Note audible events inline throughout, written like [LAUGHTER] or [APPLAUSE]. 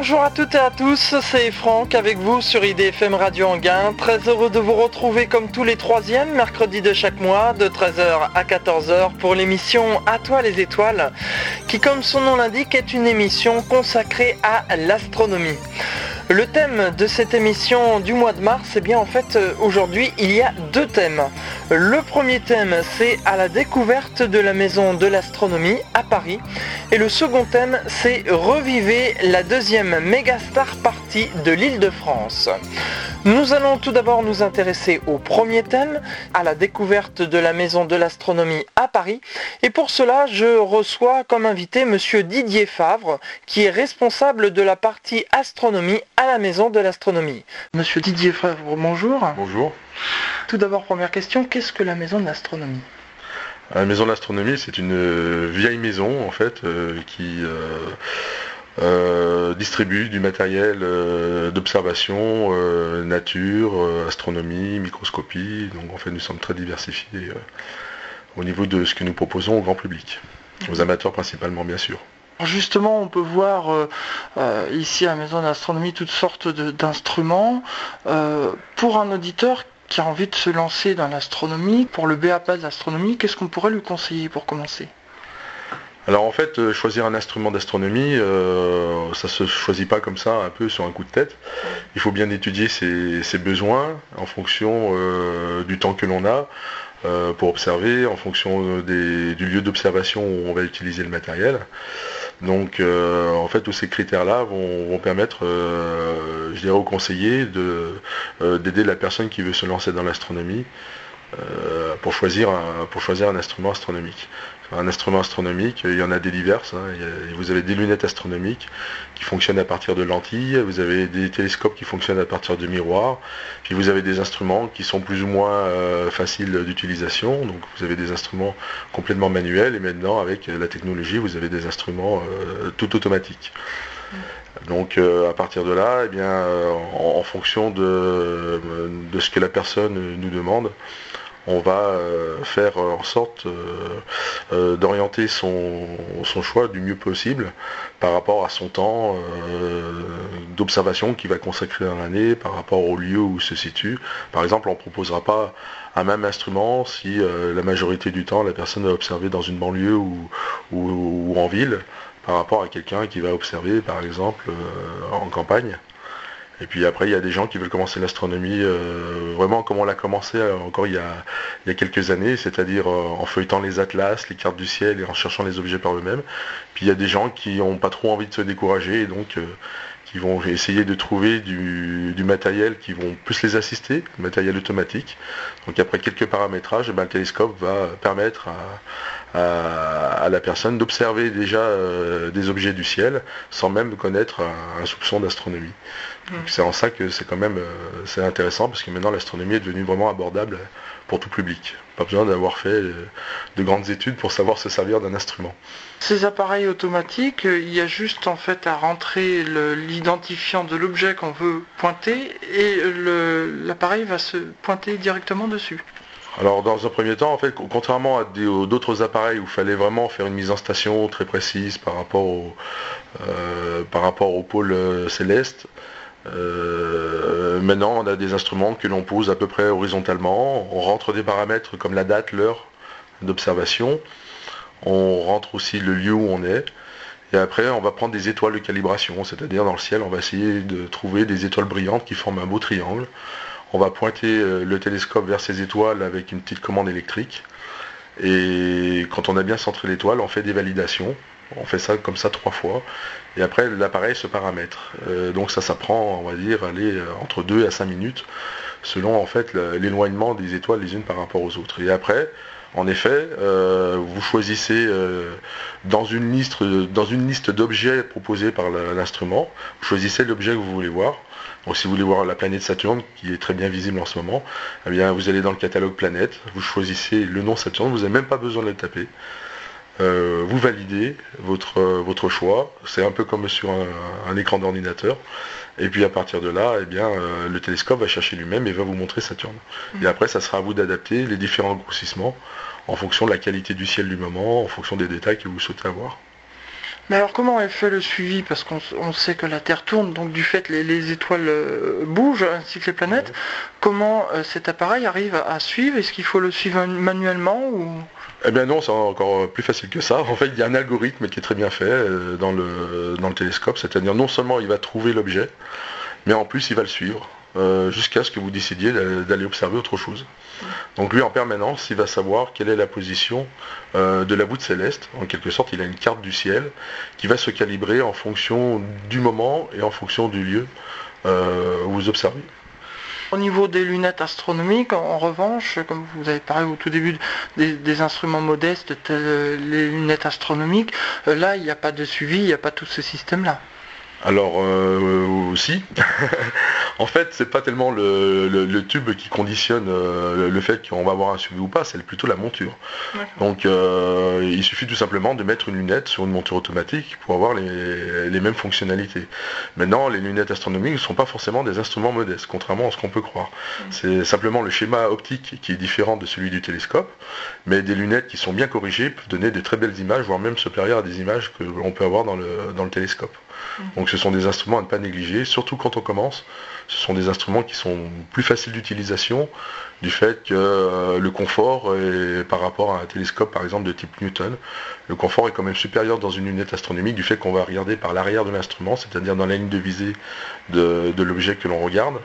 Bonjour à toutes et à tous, c'est Franck avec vous sur IDFM Radio Anguin. Très heureux de vous retrouver comme tous les troisièmes mercredis de chaque mois de 13h à 14h pour l'émission À toi les étoiles qui comme son nom l'indique est une émission consacrée à l'astronomie. Le thème de cette émission du mois de mars, eh bien en fait euh, aujourd'hui il y a deux thèmes. Le premier thème c'est à la découverte de la maison de l'astronomie à Paris et le second thème c'est revivez la deuxième mégastar partie de l'île de France. Nous allons tout d'abord nous intéresser au premier thème, à la découverte de la maison de l'astronomie à Paris et pour cela je reçois comme invité monsieur Didier Favre qui est responsable de la partie astronomie à la maison de l'astronomie. Monsieur Didier Favre, bonjour. Bonjour. Tout d'abord, première question, qu'est-ce que la maison de l'astronomie? La maison de l'astronomie, c'est une euh, vieille maison en fait euh, qui euh, distribue du matériel d'observation, nature, astronomie, microscopie. Donc en fait, nous sommes très diversifiés au niveau de ce que nous proposons au grand public, aux amateurs principalement bien sûr. Justement, on peut voir euh, euh, ici à la Maison d'Astronomie toutes sortes d'instruments. Euh, pour un auditeur qui a envie de se lancer dans l'astronomie, pour le BAPA de l'astronomie, qu'est-ce qu'on pourrait lui conseiller pour commencer? Alors en fait, choisir un instrument d'astronomie, ça se choisit pas comme ça, un peu sur un coup de tête. Il faut bien étudier ses, besoins en fonction du temps que l'on a, pour observer, en fonction du lieu d'observation où on va utiliser le matériel. Donc euh, en fait tous ces critères-là vont, permettre, euh, je dirais aux conseillers, euh, d'aider la personne qui veut se lancer dans l'astronomie pour, choisir pour choisir un instrument astronomique un instrument astronomique, il y en a des diverses. Hein. Vous avez des lunettes astronomiques qui fonctionnent à partir de lentilles, vous avez des télescopes qui fonctionnent à partir de miroirs, puis vous avez des instruments qui sont plus ou moins euh, faciles d'utilisation. Donc vous avez des instruments complètement manuels et maintenant avec la technologie, vous avez des instruments euh, tout automatiques. Donc euh, à partir de là, eh bien, en, fonction de, de, ce que la personne nous demande, on va euh, faire en sorte euh, euh, d'orienter son, choix du mieux possible par rapport à son temps d'observation qu'il va consacrer dans l'année, par rapport au lieu où il se situe. Par exemple, on ne proposera pas un même instrument si la majorité du temps la personne va observer dans une banlieue ou en ville par rapport à quelqu'un qui va observer par exemple en campagne. Et puis après, il y a des gens qui veulent commencer l'astronomie euh, vraiment comme on l'a commencé euh, encore il y, a, quelques années, c'est-à-dire euh, en feuilletant les atlas, les cartes du ciel et en cherchant les objets par eux-mêmes. Puis il y a des gens qui n'ont pas trop envie de se décourager et donc qui vont essayer de trouver du, matériel qui vont plus les assister, matériel automatique. Donc après quelques paramétrages, eh ben, le télescope va permettre à, la personne d'observer déjà des objets du ciel sans même connaître un soupçon d'astronomie. C'est en ça que c'est quand même euh, c'est intéressant parce que maintenant l'astronomie est devenue vraiment abordable pour tout public. Pas besoin d'avoir fait euh, de grandes études pour savoir se servir d'un instrument. Ces appareils automatiques, euh, il y a juste en fait à rentrer l'identifiant de l'objet qu'on veut pointer et l'appareil va se pointer directement dessus. Alors dans un premier temps, contrairement à d'autres appareils où il fallait vraiment faire une mise en station très précise par rapport au, au pôle céleste, euh, maintenant, on a des instruments que l'on pose à peu près horizontalement. On rentre des paramètres comme la date, l'heure d'observation. On rentre aussi le lieu où on est. Et après, on va prendre des étoiles de calibration, c'est-à-dire dans le ciel, on va essayer de trouver des étoiles brillantes qui forment un beau triangle. On va pointer euh, le télescope vers ces étoiles avec une petite commande électrique. Et quand on a bien centré l'étoile, on fait des validations. On fait ça comme ça trois fois. Et après, l'appareil se paramètre. Euh, donc ça, ça prend, on va dire, aller euh, entre 2 à 5 minutes, selon en fait l'éloignement des étoiles les unes par rapport aux autres. Et après, en effet, euh, vous choisissez dans une liste, dans une liste d'objets proposés par l'instrument, vous choisissez l'objet que vous voulez voir. Donc si vous voulez voir la planète Saturne, qui est très bien visible en ce moment, eh vous allez dans le catalogue planète, vous choisissez le nom Saturne, vous n'avez même pas besoin de le taper. Euh, vous validez votre, euh, votre choix. C'est un peu comme sur un, écran d'ordinateur. Et puis à partir de là, eh bien, euh, le télescope va chercher lui-même et va vous montrer Saturne. Et après, ça sera à vous d'adapter les différents grossissements en fonction de la qualité du ciel du moment, en fonction des détails que vous souhaitez avoir. Mais alors comment elle fait le suivi? Parce qu'on sait que la Terre tourne, donc du fait les, les étoiles euh, bougent ainsi que les planètes. Comment euh, cet appareil arrive à suivre? Est-ce qu'il faut le suivre manuellement ou... Eh bien non, c'est encore plus facile que ça. En fait, il y a un algorithme qui est très bien fait euh, dans le, télescope, c'est-à-dire non seulement il va trouver l'objet, mais en plus il va le suivre. Euh, jusqu'à ce que vous décidiez d'aller observer autre chose. Donc lui, en permanence, il va savoir quelle est la position euh, de la voûte céleste. En quelque sorte, il a une carte du ciel qui va se calibrer en fonction du moment et en fonction du lieu où vous observez. Au niveau des lunettes astronomiques, en revanche, comme vous avez parlé au tout début des, instruments modestes tels les lunettes astronomiques, là, il n'y a pas de suivi, il n'y a pas tout ce système-là. Alors aussi, [LAUGHS] En fait, c'est pas tellement le, tube qui conditionne euh, le fait qu'on va avoir un suivi ou pas, c'est plutôt la monture. Donc euh, il suffit tout simplement de mettre une lunette sur une monture automatique pour avoir les, mêmes fonctionnalités. Maintenant, les lunettes astronomiques ne sont pas forcément des instruments modestes, contrairement à ce qu'on peut croire. C'est simplement le schéma optique qui est différent de celui du télescope, mais des lunettes qui sont bien corrigées peuvent donner de très belles images, voire même supérieures à des images que l'on peut avoir dans le télescope. Donc ce sont des instruments à ne pas négliger, surtout quand on commence. Ce sont des instruments qui sont plus faciles d'utilisation du fait que euh, le confort par rapport à un télescope par exemple de type Newton, le confort est quand même supérieur dans une lunette astronomique du fait qu'on va regarder par l'arrière de l'instrument, c'est-à-dire dans la ligne de visée de, l'objet que l'on regarde.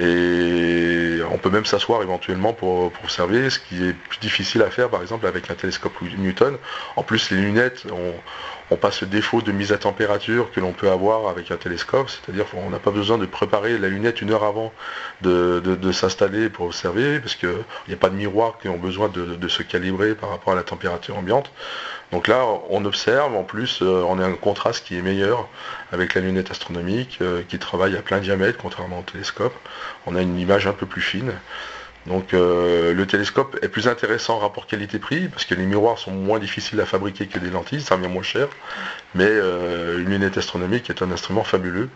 Et on peut même s'asseoir éventuellement pour, observer, ce qui est plus difficile à faire par exemple avec un télescope Newton. En plus les lunettes, ont on passe le défaut de mise à température que l'on peut avoir avec un télescope, c'est-à-dire qu'on n'a pas besoin de préparer la lunette une heure avant de, s'installer pour observer, parce qu'il n'y a pas de miroir qui ont besoin de, se calibrer par rapport à la température ambiante. Donc là, on observe, en plus, euh, on a un contraste qui est meilleur avec la lunette astronomique, euh, qui travaille à plein diamètre, contrairement au télescope. On a une image un peu plus fine. Donc euh, le télescope est plus intéressant en rapport qualité-prix parce que les miroirs sont moins difficiles à fabriquer que des lentilles, ça revient moins cher. Mais une lunette astronomique est un instrument fabuleux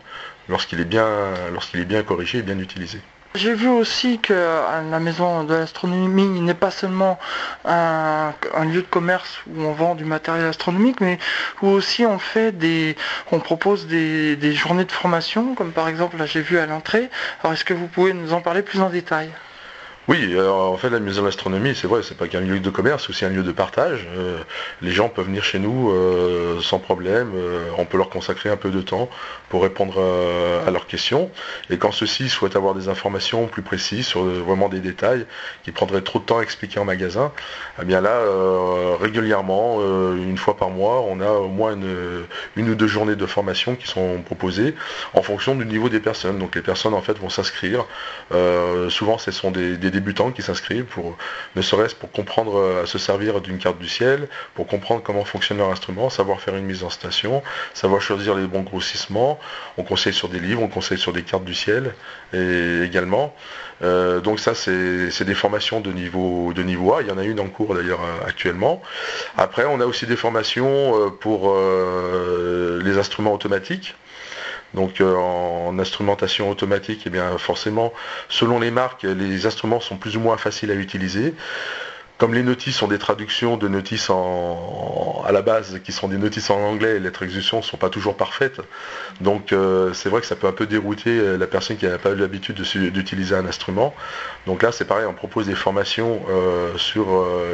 lorsqu'il est bien corrigé et bien utilisé. J'ai vu aussi que la maison de l'astronomie n'est pas seulement un, lieu de commerce où on vend du matériel astronomique, mais où aussi on on propose des, des journées de formation, comme par exemple là j'ai vu à l'entrée. Alors est-ce que vous pouvez nous en parler plus en détail? Oui, en fait, la maison de l'astronomie, c'est vrai, c'est pas qu'un lieu de commerce, c'est aussi un lieu de partage. Euh, les gens peuvent venir chez nous euh, sans problème. Euh, on peut leur consacrer un peu de temps pour répondre à leurs questions. Et quand ceux-ci souhaitent avoir des informations plus précises sur vraiment des détails qui prendraient trop de temps à expliquer en magasin, eh bien là, régulièrement, une fois par mois, on a au moins une, ou deux journées de formation qui sont proposées en fonction du niveau des personnes. Donc les personnes en fait vont s'inscrire. souvent, ce sont des, des débutants qui s'inscrivent pour ne serait-ce pour comprendre euh, à se servir d'une carte du ciel, pour comprendre comment fonctionne leur instrument, savoir faire une mise en station, savoir choisir les bons grossissements. On conseille sur des livres, on conseille sur des cartes du ciel et également. Euh, donc ça c'est des formations de niveau de niveau A. Il y en a une en cours d'ailleurs euh, actuellement. Après on a aussi des formations pour les instruments automatiques. Donc euh, en instrumentation automatique, eh bien forcément, selon les marques, les instruments sont plus ou moins faciles à utiliser. Comme les notices sont des traductions de notices à la base, qui sont des notices en anglais, les traductions ne sont pas toujours parfaites. Donc euh, c'est vrai que ça peut un peu dérouter euh, la personne qui n'a pas eu l'habitude d'utiliser un instrument. Donc là c'est pareil, on propose des formations sur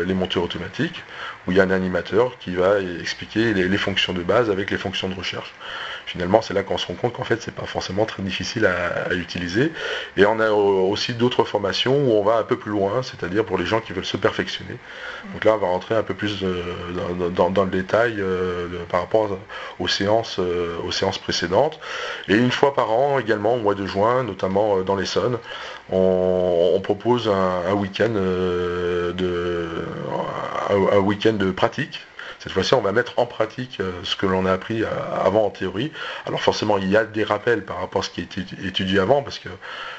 les montures automatiques, où il y a un animateur qui va expliquer les fonctions de base avec les fonctions de recherche finalement c'est là qu'on se rend compte qu'en fait c'est pas forcément très difficile à, utiliser. Et on a aussi d'autres formations où on va un peu plus loin, c'est-à-dire pour les gens qui veulent se perfectionner. Donc là on va rentrer un peu plus euh, dans, le détail euh, par rapport aux séances, euh, aux séances précédentes. Et une fois par an également au mois de juin, notamment dans l'Essonne, on, on, propose un, week-end de un week-end de pratique cette fois-ci, on va mettre en pratique euh, ce que l'on a appris euh, avant en théorie. Alors forcément, il y a des rappels par rapport à ce qui est étudié avant, parce que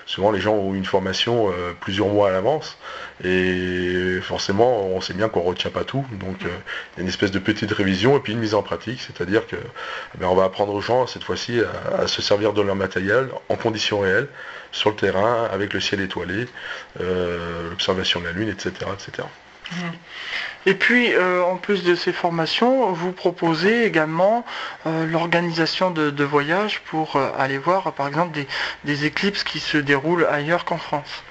souvent les gens ont une formation euh, plusieurs mois à l'avance, et forcément, on sait bien qu'on ne retient pas tout. Donc il y a une espèce de petite révision et puis une mise en pratique, c'est-à-dire que eh on va apprendre aux gens cette fois-ci à, se servir de leur matériel en conditions réelles, sur le terrain, avec le ciel étoilé, l'observation de la Lune, etc. etc. Et puis, euh, en plus de ces formations, vous proposez également euh, l'organisation de, voyages pour euh, aller voir, par exemple, des éclipses qui se déroulent ailleurs qu'en France.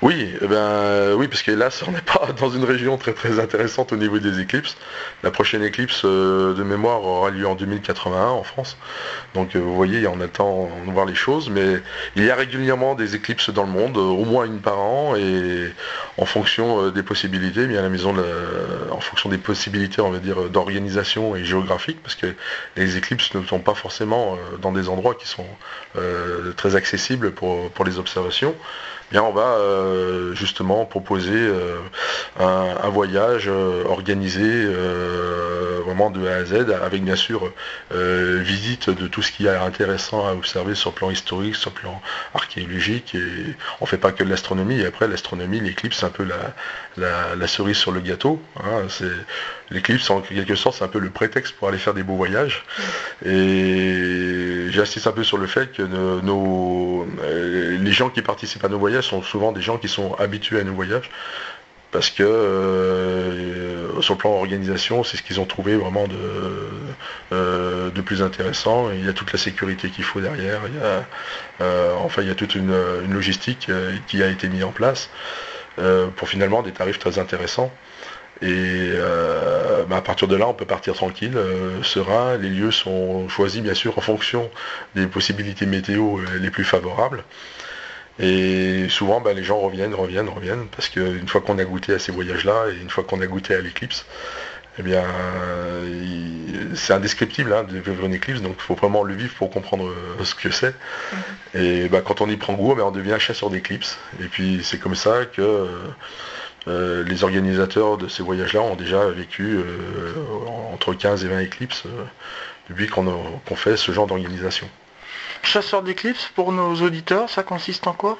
Oui, eh ben, oui, parce qu'hélas, on n'est pas [LAUGHS] dans une région très très intéressante au niveau des éclipses. La prochaine éclipse euh, de mémoire aura lieu en 2081 en France. Donc euh, vous voyez, on attend de voir les choses, mais il y a régulièrement des éclipses dans le monde, euh, au moins une par an, et en fonction des possibilités, bien la maison, en fonction des possibilités, on va dire, d'organisation et géographique, parce que les éclipses ne sont pas forcément dans des endroits qui sont très accessibles pour, pour les observations on va euh, justement proposer euh, un, voyage euh, organisé vraiment de A à Z, avec bien sûr visite de tout ce qui est intéressant à observer sur le plan historique, sur le plan archéologique. Et on ne fait pas que de l'astronomie. Et après, l'astronomie, l'éclipse, c'est un peu la, cerise sur le gâteau. Hein. l'éclipse, en quelque sorte, c'est un peu le prétexte pour aller faire des beaux voyages. Et j'insiste un peu sur le fait que nos, les gens qui participent à nos voyages sont souvent des gens qui sont habitués à nos voyages parce que euh, sur le plan organisation, c'est ce qu'ils ont trouvé vraiment de, euh, de plus intéressant. il y a toute la sécurité qu'il faut derrière. Il y a, euh, enfin, il y a toute une, logistique qui a été mise en place pour finalement des tarifs très intéressants. Et bah, à partir de là, on peut partir tranquille, serein. Les lieux sont choisis bien sûr en fonction des possibilités météo les plus favorables. Et souvent, bah, les gens reviennent, reviennent, reviennent, parce qu'une fois qu'on a goûté à ces voyages-là, et une fois qu'on a goûté à l'éclipse, eh bien, c'est indescriptible hein, de vivre une éclipse, donc il faut vraiment le vivre pour comprendre euh, ce que c'est. Mhm. Et bah, quand on y prend goût, bah, on devient chasseur d'éclipses. Et puis c'est comme ça que euh, les organisateurs de ces voyages-là ont déjà vécu euh, entre 15 et 20 éclipses depuis qu'on fait ce genre d'organisation. Chasseur d'éclipses, pour nos auditeurs, ça consiste en quoi?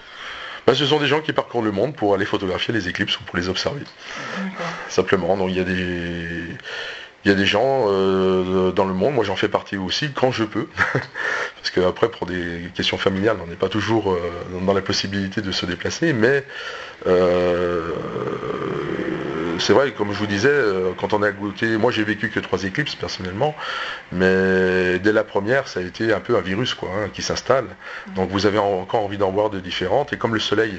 Bah, ce sont des gens qui parcourent le monde pour aller photographier les éclipses ou pour les observer. Simplement, donc il y a des, il y a des gens euh, dans le monde, moi j'en fais partie aussi quand je peux, [LAUGHS] parce qu'après pour des questions familiales on n'est pas toujours euh, dans la possibilité de se déplacer, mais euh, c'est vrai, comme je vous disais, euh, quand on a goûté, moi j'ai vécu que trois éclipses personnellement, mais dès la première, ça a été un peu un virus hein, qui s'installe. Donc vous avez encore envie d'en voir de différentes. Et comme le Soleil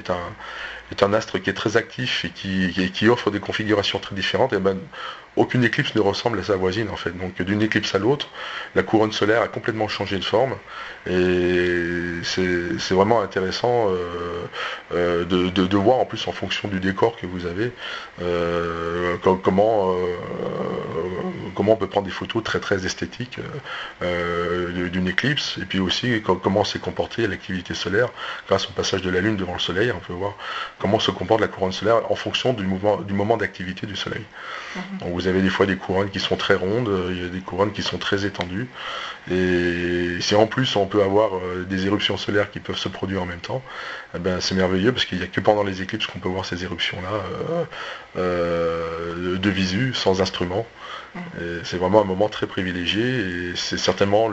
est un, astre qui est très actif et qui, qui offre des configurations très différentes, et eh ben, aucune éclipse ne ressemble à sa voisine en fait. Donc d'une éclipse à l'autre, la couronne solaire a complètement changé de forme et c'est vraiment intéressant euh, euh, de, voir en plus en fonction du décor que vous avez euh, comment, comment on peut prendre des photos très très esthétiques d'une éclipse et puis aussi comment s'est comportée l'activité solaire grâce au passage de la Lune devant le Soleil. On peut voir comment se comporte la couronne solaire en fonction du, mouvement, du moment d'activité du Soleil. Mhm vous avez des fois des couronnes qui sont très rondes, euh, il y a des couronnes qui sont très étendues. Et si en plus on peut avoir euh, des éruptions solaires qui peuvent se produire en même temps, eh ben, c'est merveilleux parce qu'il n'y a que pendant les éclipses qu'on peut voir ces éruptions-là euh, de visu, sans instrument. C'est vraiment un moment très privilégié et c'est certainement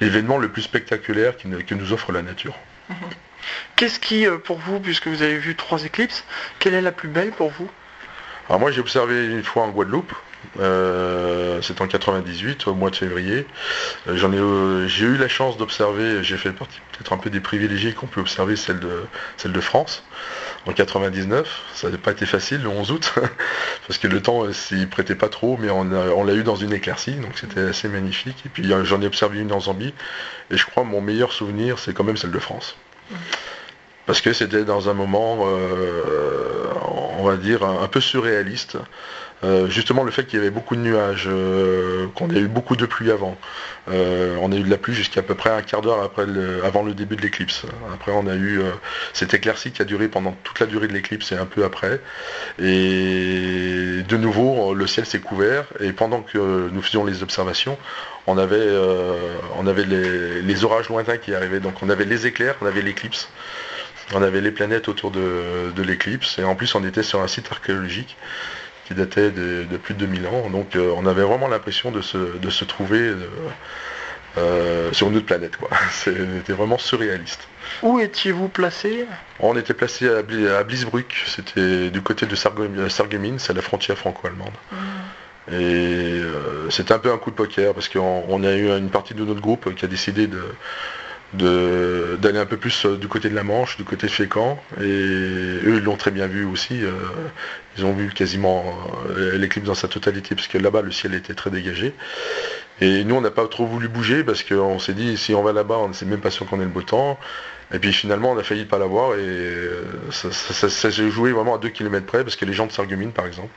l'événement le plus spectaculaire que nous offre la nature. Mmh. Qu'est-ce qui, pour vous, puisque vous avez vu trois éclipses, quelle est la plus belle pour vous? Alors moi j'ai observé une fois en Guadeloupe, euh, c'est en 98, au mois de février. Euh, j'en ai, euh, j'ai eu la chance d'observer, j'ai fait partie peut-être un peu des privilégiés qu'on peut observer celle de, celle de France en 99. Ça n'a pas été facile le 11 août, [LAUGHS] parce que le temps s'y prêtait pas trop, mais on, l'a eu dans une éclaircie, donc c'était assez magnifique. Et puis j'en ai observé une en Zambie, et je crois mon meilleur souvenir c'est quand même celle de France. Parce que c'était dans un moment on va dire, un, peu surréaliste. Euh, justement le fait qu'il y avait beaucoup de nuages, euh, qu'on ait eu beaucoup de pluie avant. Euh, on a eu de la pluie jusqu'à peu près un quart d'heure après avant le début de l'éclipse. Après on a eu cette éclaircie qui a duré pendant toute la durée de l'éclipse et un peu après. Et de nouveau le ciel s'est couvert et pendant que nous faisions les observations, on avait, on avait les, orages lointains qui arrivaient. Donc on avait les éclairs, on avait l'éclipse. On avait les planètes autour de, l'éclipse et en plus on était sur un site archéologique qui datait de, plus de 2000 ans. Donc euh, on avait vraiment l'impression de se, trouver sur une autre planète. Quoi. [LAUGHS] C'était vraiment surréaliste. Où étiez-vous placé? On était placé à, Blisbruck, c'était du côté de Sarreguemines, c'est la frontière franco-allemande. Mmh. Et c'était un peu un coup de poker parce qu'on a eu une partie de notre groupe qui a décidé de, d'aller un peu plus euh, du côté de la Manche, du côté de. Et eux, ils l'ont très bien vu aussi. Euh, ils ont vu quasiment euh, l'éclipse dans sa totalité, parce que là-bas, le ciel était très dégagé. Et nous, on n'a pas trop voulu bouger, parce qu'on s'est dit, si on va là-bas, on ne sait même pas sûr qu'on ait le beau temps. Et puis finalement, on a failli pas l'avoir, et ça, s'est joué vraiment à 2 km près, parce que les gens de Sargumine, par exemple,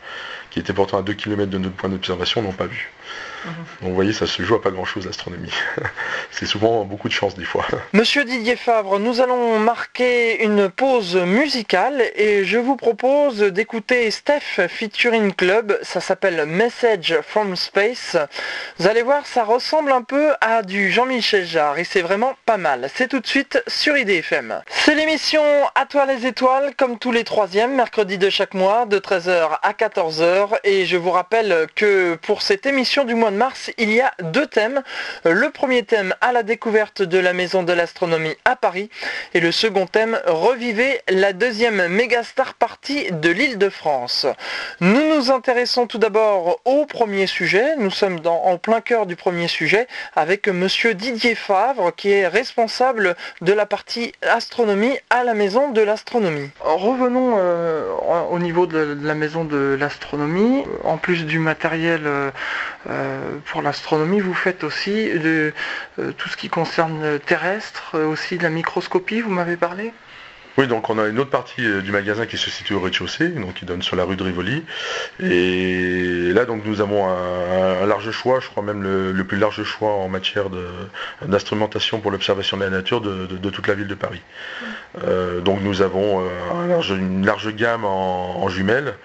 qui étaient pourtant à 2 km de notre point d'observation, n'ont pas vu. Donc vous voyez, ça se joue à pas grand-chose l'astronomie. [LAUGHS] C'est souvent beaucoup de chance des fois. [LAUGHS] Monsieur Didier Favre, nous allons marquer une pause musicale et je vous propose d'écouter Steph featuring Club. Ça s'appelle Message from Space. Vous allez voir, ça ressemble un peu à du Jean-Michel Jarre et c'est vraiment pas mal. C'est tout de suite sur IDFM. C'est l'émission À toi les étoiles, comme tous les troisièmes, mercredi de chaque mois, de 13h à 14h. Et je vous rappelle que pour cette émission du mois de mars, il y a deux thèmes. Le premier thème, à la découverte de la maison de l'astronomie à Paris. Et le second thème, revivez la deuxième mégastar partie de l'île de France. Nous nous intéressons tout d'abord au premier sujet. Nous sommes dans, en plein cœur du premier sujet avec monsieur Didier Favre qui est responsable de la partie astronomie à la maison de l'astronomie. Revenons euh, au niveau de la maison de l'astronomie. En plus du matériel euh, euh, pour l'astronomie, vous faites aussi de, euh, tout ce qui concerne terrestre, euh, aussi de la microscopie, vous m'avez parlé? Oui, donc on a une autre partie du magasin qui se situe au rez-de-chaussée, donc qui donne sur la rue de Rivoli. Et là, donc nous avons un, large choix, je crois même le, plus large choix en matière d'instrumentation pour l'observation de la nature de, toute la ville de Paris. donc nous avons une large gamme en jumelles,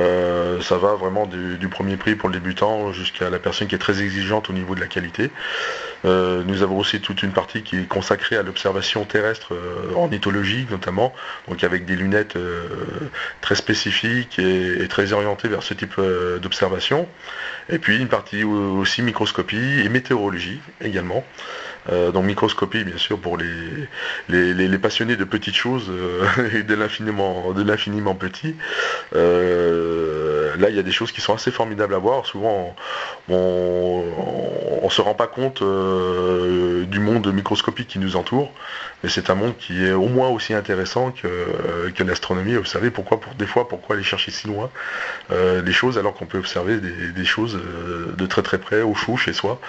euh, ça va vraiment du, premier prix pour le débutant jusqu'à la personne qui est très exigeante au niveau de la qualité. Euh, nous avons aussi toute une partie qui est consacrée à l'observation terrestre euh, en ornithologie notamment, donc avec des lunettes très spécifiques et, très orientées vers ce type d'observation. Et puis une partie aussi microscopie et météorologie également. Donc microscopie bien sûr pour les, les, passionnés de petites choses [LAUGHS] et de l'infiniment de l'infiniment petit. Euh, là, il y a des choses qui sont assez formidables à voir. Souvent, on ne se rend pas compte euh, du monde microscopique qui nous entoure, mais c'est un monde qui est au moins aussi intéressant que, que l'astronomie. Observer pourquoi, pour des fois, pourquoi aller chercher si loin euh, des choses alors qu'on peut observer des, choses de très très près, au chou, chez soi.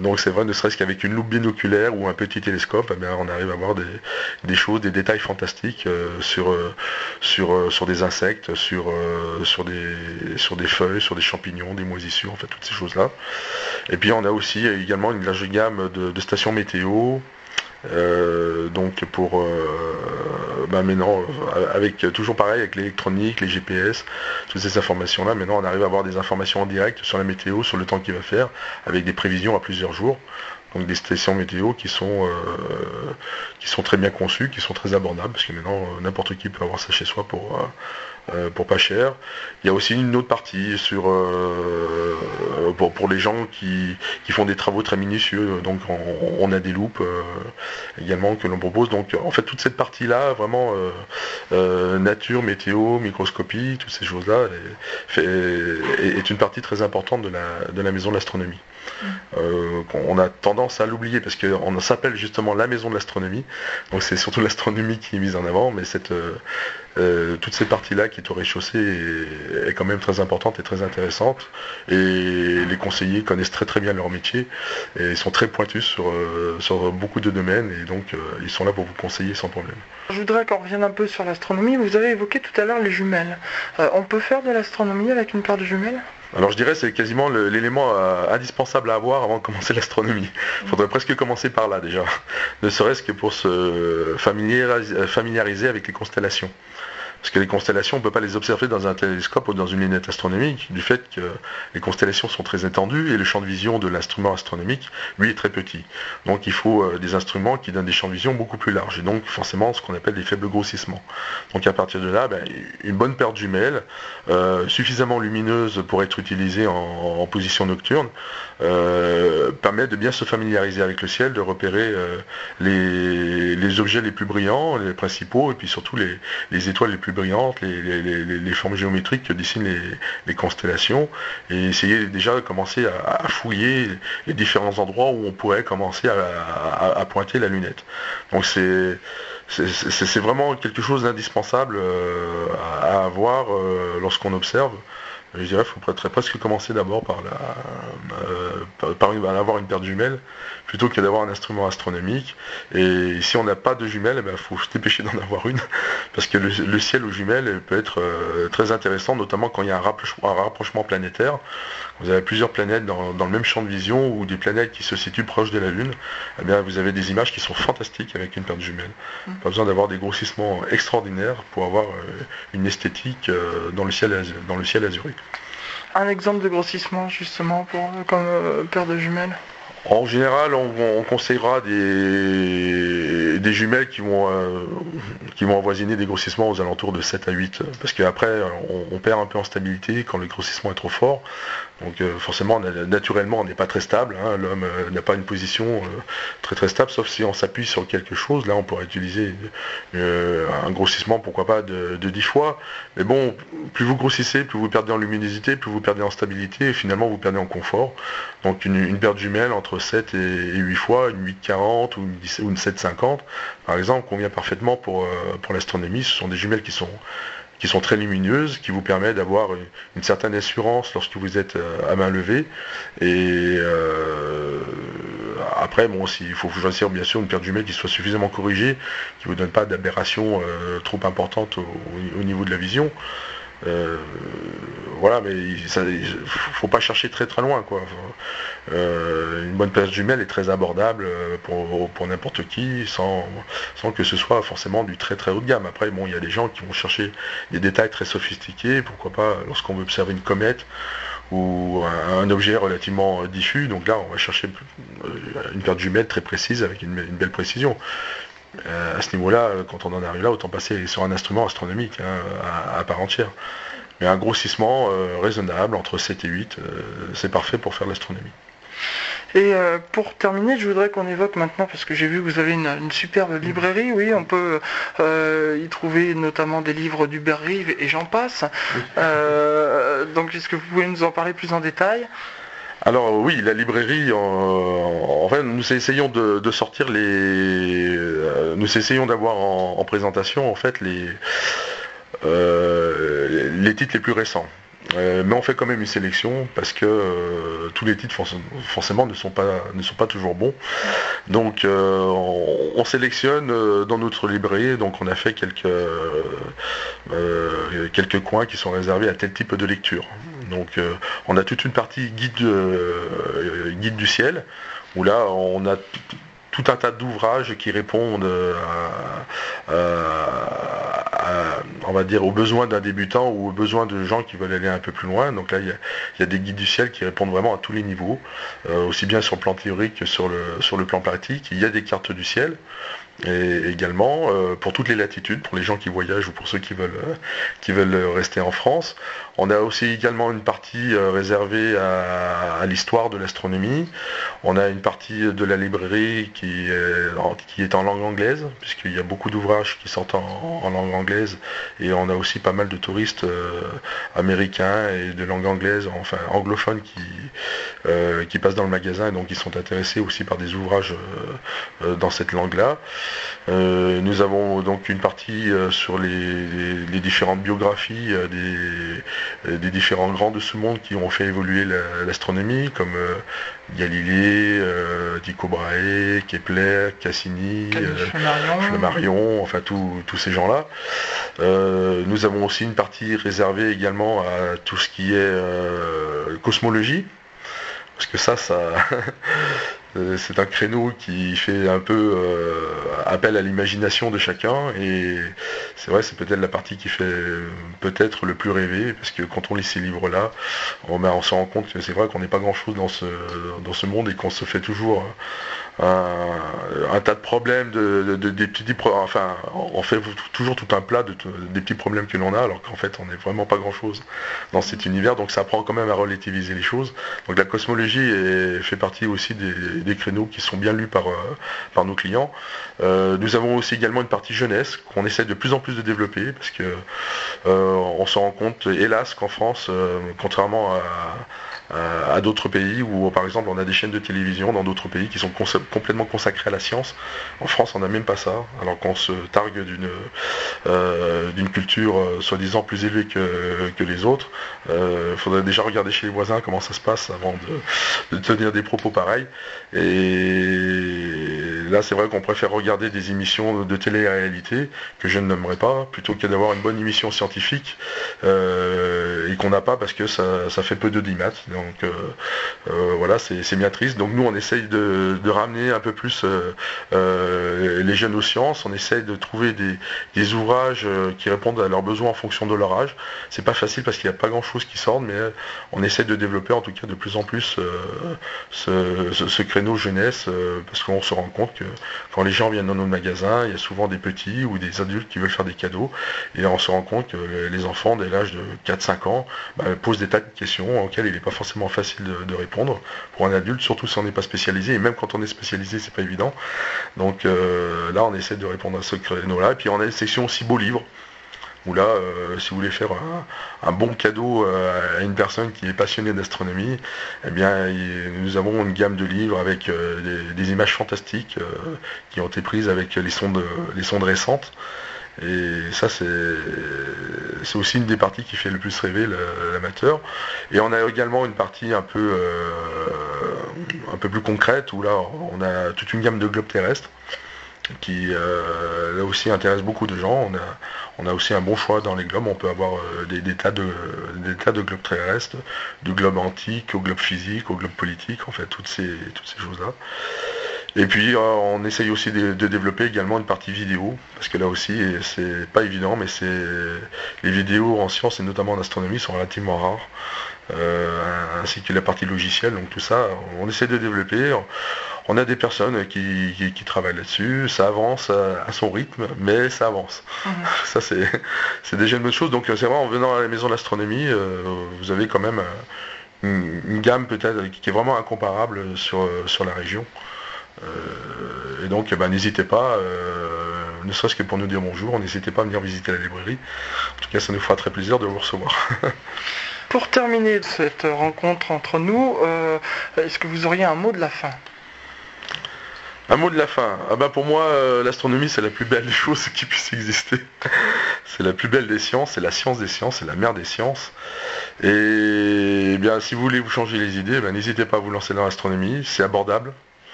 donc c'est vrai, serait-ce qu'avec une loupe binoculaire ou un petit télescope, eh on arrive à voir des, choses, des détails fantastiques sur, sur, sur des insectes, sur, euh, sur, des, sur des feuilles, sur des champignons, des moisissures, en fait toutes ces choses-là. Et puis on a aussi également une large gamme de, stations météo. Euh, donc pour euh, bah, maintenant avec toujours pareil avec l'électronique, les GPS, toutes ces informations là, maintenant on arrive à avoir des informations en direct sur la météo, sur le temps qu'il va faire, avec des prévisions à plusieurs jours. Donc des stations météo qui sont, qui sont très bien conçues, qui sont très abordables, parce que maintenant n'importe qui peut avoir ça chez soi pour, euh, pour pas cher. Il y a aussi une autre partie sur euh, pour, les gens qui, font des travaux très minutieux. Donc on, a des loupes euh, également que l'on propose. Donc en fait toute cette partie-là, vraiment nature, météo, microscopie, toutes ces choses-là, est, une partie très importante de la, de la maison de l'astronomie. Euh, on a tendance à l'oublier parce qu'on s'appelle justement la maison de l'astronomie. Donc c'est surtout l'astronomie qui est mise en avant, mais cette, euh, euh, toute cette partie-là qui est au rez-de-chaussée est, quand même très importante et très intéressante. Et les conseillers connaissent très très bien leur métier et sont très pointus sur, sur beaucoup de domaines et donc ils sont là pour vous conseiller sans problème. Je voudrais qu'on revienne un peu sur l'astronomie. Vous avez évoqué tout à l'heure les jumelles. on peut faire de l'astronomie avec une paire de jumelles? Alors je dirais c'est quasiment l'élément euh, indispensable à avoir avant de commencer [LAUGHS] l'astronomie. Il faudrait presque commencer par là déjà, ne serait-ce que pour se familiariser, avec les constellations. Parce que les constellations, on ne peut pas les observer dans un télescope ou dans une lunette astronomique, du fait que les constellations sont très étendues et le champ de vision de l'instrument astronomique, lui, est très petit. Donc il faut euh, des instruments qui donnent des champs de vision beaucoup plus larges, et donc forcément ce qu'on appelle des faibles grossissements. Donc à partir de là, ben, une bonne paire de jumelles, euh, suffisamment lumineuse pour être utilisée en, position nocturne, euh, permet de bien se familiariser avec le ciel, de repérer les, objets les plus brillants, les principaux, et puis surtout les, étoiles les plus brillantes, les, formes géométriques que dessinent les, constellations, et essayer déjà de commencer à, fouiller les différents endroits où on pourrait commencer à, pointer la lunette. Donc c'est c'est vraiment quelque chose d'indispensable euh, à avoir euh, lorsqu'on observe je dirais qu'il faudrait presque commencer d'abord par, la, euh, avoir une paire de jumelles plutôt que d'avoir un instrument astronomique. Et si on n'a pas de jumelles, il eh ben, faut se dépêcher d'en avoir une, [LAUGHS] parce que le, ciel aux jumelles peut être euh, très intéressant, notamment quand il y a un rapprochement, planétaire. Vous avez plusieurs planètes dans, le même champ de vision ou des planètes qui se situent proches de la Lune. Eh bien, vous avez des images qui sont fantastiques avec une paire de jumelles. Mmh. Pas besoin d'avoir des grossissements extraordinaires pour avoir euh, une esthétique dans le ciel, dans le ciel azurique un exemple de grossissement justement pour, comme euh, paire de jumelles? En général, on, conseillera des, jumelles qui vont, euh, qui vont avoisiner des grossissements aux alentours de 7 à 8, parce qu'après, on, perd un peu en stabilité quand le grossissement est trop fort. Donc euh, forcément, naturellement, on n'est pas très stable. Hein. L'homme euh, n'a pas une position très très stable, sauf si on s'appuie sur quelque chose. Là, on pourrait utiliser un grossissement, pourquoi pas, de, 10 fois. Mais bon, plus vous grossissez, plus vous perdez en luminosité, plus vous perdez en stabilité, et finalement, vous perdez en confort. Donc une, paire de jumelles entre 7 et, 8 fois, une 840 ou une, ou une 750, par exemple, convient parfaitement pour, pour l'astronomie. Ce sont des jumelles qui sont qui sont très lumineuses, qui vous permettent d'avoir une, certaine assurance lorsque vous êtes euh, à main levée. Et euh, après, bon, il faut choisir bien sûr une paire de jumelles qui soit suffisamment corrigée, qui ne vous donne pas d'aberration euh, trop importante au, niveau de la vision. Euh, voilà, mais il ne faut pas chercher très très loin. Quoi. Euh, une bonne place jumelle est très abordable euh, pour, n'importe qui, sans, sans, que ce soit forcément du très très haut de gamme. Après, bon, il y a des gens qui vont chercher des détails très sophistiqués, pourquoi pas lorsqu'on veut observer une comète ou un, objet relativement diffus. Donc là, on va chercher une paire de jumelles très précise avec une belle précision. Euh, à ce niveau-là, quand on en arrive là, autant passer sur un instrument astronomique hein, à, part entière. Mais un grossissement euh, raisonnable, entre 7 et 8, euh, c'est parfait pour faire l'astronomie. Et pour terminer, je voudrais qu'on évoque maintenant, parce que j'ai vu que vous avez une, superbe librairie, oui, on peut y trouver notamment des livres du Rive et j'en passe. donc est-ce que vous pouvez nous en parler plus en détail? Alors oui, la librairie, en, fait, nous essayons de, sortir les, euh, nous essayons d'avoir en, présentation en fait les, euh, les titres les plus récents. Euh, mais on fait quand même une sélection parce que tous les titres forcément ne sont pas, toujours bons. Donc on, sélectionne dans notre librairie, donc on a fait quelques, quelques coins qui sont réservés à tel type de lecture. Donc euh, on a toute une partie guide, euh, du ciel, où là on a tout un tas d'ouvrages qui répondent on va dire, aux besoins d'un débutant ou aux besoins de gens qui veulent aller un peu plus loin. Donc là, il y, a, des guides du ciel qui répondent vraiment à tous les niveaux, euh, aussi bien sur le plan théorique que sur le, sur le plan pratique. Il y a des cartes du ciel. Et également pour toutes les latitudes, pour les gens qui voyagent ou pour ceux qui veulent, qui veulent rester en France. On a aussi également une partie euh, réservée à, l'histoire de l'astronomie. On a une partie de la librairie qui est en, langue anglaise, puisqu'il y a beaucoup d'ouvrages qui sortent en, langue anglaise. Et on a aussi pas mal de touristes euh, américains et de langue anglaise, enfin anglophones, qui, euh, qui passent dans le magasin et donc ils sont intéressés aussi par des ouvrages dans cette langue-là. nous avons donc une partie sur les différentes biographies des des différents grands de ce monde qui ont fait évoluer l'astronomie, comme euh, Galilée, euh, Tycho Brahe, Kepler, Cassini, Marion, enfin tous ces gens-là. nous avons aussi une partie réservée également à tout ce qui est cosmologie, parce que ça, ça, Euh, [LAUGHS] c'est un créneau qui fait un peu euh, appel à l'imagination de chacun et c'est vrai c'est peut-être la partie qui fait peut-être le plus rêver parce que quand on lit ces livres là on, on se rend compte que c'est vrai qu'on n'est pas grand chose dans ce, dans ce monde et qu'on se fait toujours un, tas de problèmes, de, des petits, enfin, on fait toujours tout un plat de, des petits problèmes que l'on a, alors qu'en fait, on n'est vraiment pas grand-chose dans cet univers. Donc, ça apprend quand même à relativiser les choses. Donc, la cosmologie fait partie aussi des, créneaux qui sont bien lus par, euh, par nos clients. Euh, nous avons aussi également une partie jeunesse qu'on essaie de plus en plus de développer, parce que euh, on se rend compte, hélas, qu'en France, contrairement à à d'autres pays où par exemple on a des chaînes de télévision dans d'autres pays qui sont complètement consacrées à la science. En France on n'a même pas ça, alors qu'on se targue d'une euh, culture euh, soi-disant plus élevée que, que les autres. Il faudrait déjà regarder chez les voisins comment ça se passe avant de, tenir des propos pareils. Et là, c'est vrai qu'on préfère regarder des émissions de télé-réalité que je ne nommerai pas, plutôt que d'avoir une bonne émission scientifique euh, et qu'on n'a pas parce que ça, fait peu de d'audimat. Donc euh, euh, voilà, c'est bien triste. Donc nous, on essaye de, ramener un peu plus les jeunes aux sciences. On essaye de trouver des, ouvrages qui répondent à leurs besoins en fonction de leur âge. C'est pas facile parce qu'il n'y a pas grand-chose qui sort, mais on essaye de développer en tout cas de plus en plus ce créneau jeunesse parce qu'on se rend compte quand les gens viennent dans nos magasins, il y a souvent des petits ou des adultes qui veulent faire des cadeaux. Et on se rend compte que les enfants dès l'âge de 4-5 ans bah, posent des tas de questions auxquelles il n'est pas forcément facile de, répondre pour un adulte, surtout si on n'est pas spécialisé. Et même quand on est spécialisé, c'est pas évident. Donc euh, là, on essaie de répondre à ce créneau-là. Et puis on a une section aussi beaux livres où là, euh, si vous voulez faire un, bon cadeau euh, à une personne qui est passionnée d'astronomie, eh bien, nous avons une gamme de livres avec euh, des, images fantastiques qui ont été prises avec les sondes, les sondes récentes. Et ça, c'est aussi une des parties qui fait le plus rêver l'amateur. Et on a également une partie un peu, un peu plus concrète où là, on a toute une gamme de globes terrestres qui là aussi intéresse beaucoup de gens. On a, on a aussi un bon choix dans les globes. On peut avoir euh, des, tas de, des tas de globes terrestres, du globe antique au globe physique, au globe politique, en fait, toutes ces, toutes ces choses-là. Et puis euh, on essaye aussi de, développer également une partie vidéo, parce que là aussi c'est pas évident, mais c'est les vidéos en sciences et notamment en astronomie sont relativement rares. Euh, ainsi que la partie logicielle. Donc tout ça, on essaie de développer. On a des personnes qui, travaillent là-dessus, ça avance à, son rythme, mais ça avance. Mhm. [LAUGHS] Ça c'est déjà une bonne chose. Donc c'est vrai, en venant à la maison de l'astronomie, euh, vous avez quand même euh, une, gamme peut-être qui est vraiment incomparable sur, sur la région. Et donc eh ben, n'hésitez pas, ne serait-ce que pour nous dire bonjour, n'hésitez pas à venir visiter la librairie. En tout cas, ça nous fera très plaisir de vous recevoir. [LAUGHS] Pour terminer cette rencontre entre nous, euh, est-ce que vous auriez un mot de la fin? Un mot de la fin. Ah bah pour moi, euh, l'astronomie, c'est la plus belle des choses qui puisse exister. [LAUGHS] c'est la plus belle des sciences, c'est la science des sciences, c'est la mère des sciences. Et eh bien, si vous voulez vous changer les idées, ben, n'hésitez pas à vous lancer dans l'astronomie. C'est abordable.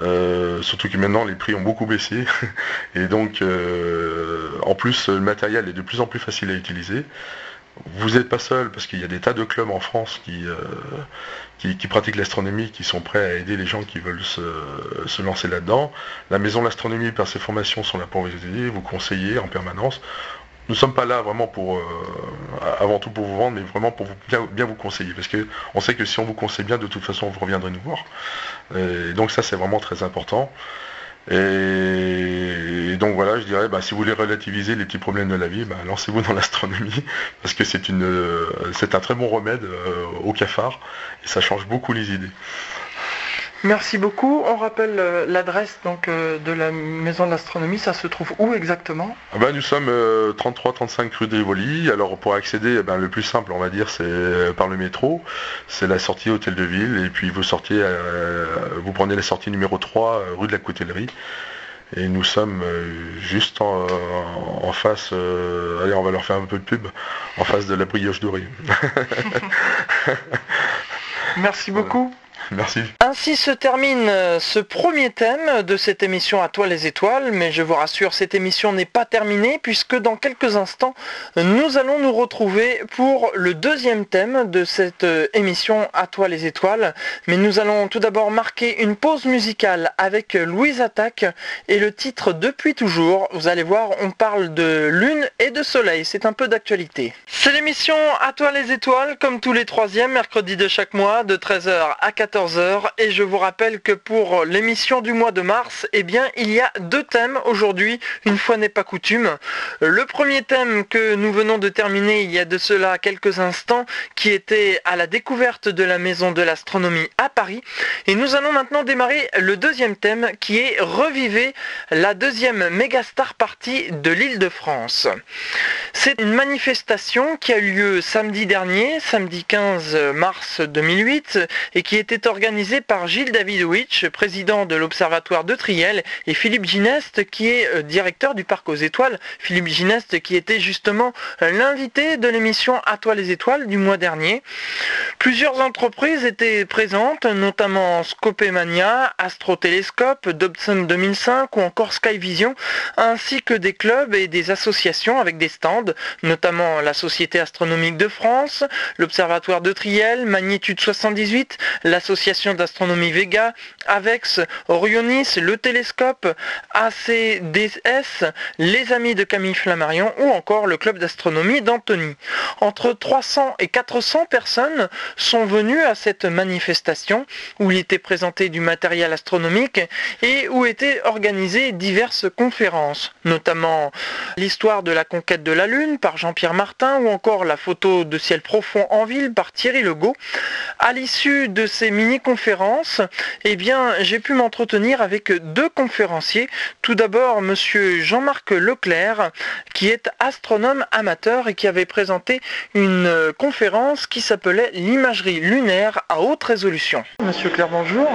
Euh, surtout que maintenant les prix ont beaucoup baissé [LAUGHS] et donc en plus le matériel est de plus en plus facile à utiliser vous n'êtes pas seul parce qu'il y a des tas de clubs en France qui, euh, qui, pratiquent l'astronomie, qui sont prêts à aider les gens qui veulent se, lancer là-dedans. La maison de l'astronomie par ses formations sont là pour vous aider, vous conseiller en permanence. Nous ne sommes pas là vraiment pour, euh, avant tout pour vous vendre, mais vraiment pour bien, bien, vous conseiller. Parce qu'on sait que si on vous conseille bien, de toute façon, vous reviendrez nous voir. Et donc ça, c'est vraiment très important. Et, donc voilà, je dirais, bah, si vous voulez relativiser les petits problèmes de la vie, bah, lancez-vous dans l'astronomie, [LAUGHS] parce que c'est un très bon remède euh, au cafard, et ça change beaucoup les idées. Merci beaucoup. On rappelle euh, l'adresse donc euh, de la maison de l'astronomie. Ça se trouve où exactement? Ah ben, Nous sommes 33-35 euh, rue des Rivoli. Alors pour accéder, eh ben, le plus simple, on va dire, c'est par le métro. C'est la sortie hôtel de ville. Et puis vous sortez, vous prenez la sortie numéro 3 rue de la Coutellerie. Et nous sommes juste en, face, allez on va leur faire un peu de pub, en face de la brioche dorée. [LAUGHS] Merci beaucoup. [LAUGHS] Merci. Ainsi se termine euh, ce premier thème de cette émission À toi les étoiles, mais je vous rassure, cette émission n'est pas terminée puisque dans quelques instants, nous allons nous retrouver pour le deuxième thème de cette euh, émission À toi les étoiles. Mais nous allons tout d'abord marquer une pause musicale avec Louise Attaque et le titre Depuis toujours. Vous allez voir, on parle de lune et de soleil, c'est un peu d'actualité. C'est l'émission À toi les étoiles, comme tous les troisièmes mercredis de chaque mois, de 13h à 14h. Et je vous rappelle que pour l'émission du mois de mars, eh bien, il y a deux thèmes aujourd'hui, une fois n'est pas coutume. Le premier thème que nous venons de terminer il y a de cela quelques instants, qui était à la découverte de la maison de l'astronomie à Paris. Et nous allons maintenant démarrer le deuxième thème, qui est reviver la deuxième mégastar partie de l'île de France. C'est une manifestation qui a eu lieu samedi dernier, samedi 15 mars 2008, et qui était organisée par Gilles Davidowitch, président de l'Observatoire de Triel, et Philippe Gineste, qui est euh, directeur du Parc aux Étoiles. Philippe Gineste, qui était justement euh, l'invité de l'émission À toi les étoiles du mois dernier. Plusieurs entreprises étaient présentes, notamment Scopemania, Astrotélescope, Dobson 2005 ou encore Skyvision, ainsi que des clubs et des associations avec des stands, notamment la Société astronomique de France, l'Observatoire de Triel, Magnitude 78, l'Association d'astronomie Vega, Avex, Orionis, le Télescope, ACDS, les Amis de Camille Flammarion ou encore le Club d'astronomie d'Antony. Entre 300 et 400 personnes sont venues à cette manifestation où il était présenté du matériel astronomique et où étaient organisées diverses conférences, notamment l'histoire de la conquête de la Lune par Jean-Pierre Martin ou encore la photo de ciel profond en ville par Thierry Legault. À l'issue de ces mini-conférences, eh bien, j'ai pu m'entretenir avec deux conférenciers. Tout d'abord, monsieur Jean-Marc Leclerc, qui est astronome amateur et qui avait présenté une conférence qui s'appelait l'imagerie lunaire à haute résolution. Monsieur Claire, bonjour.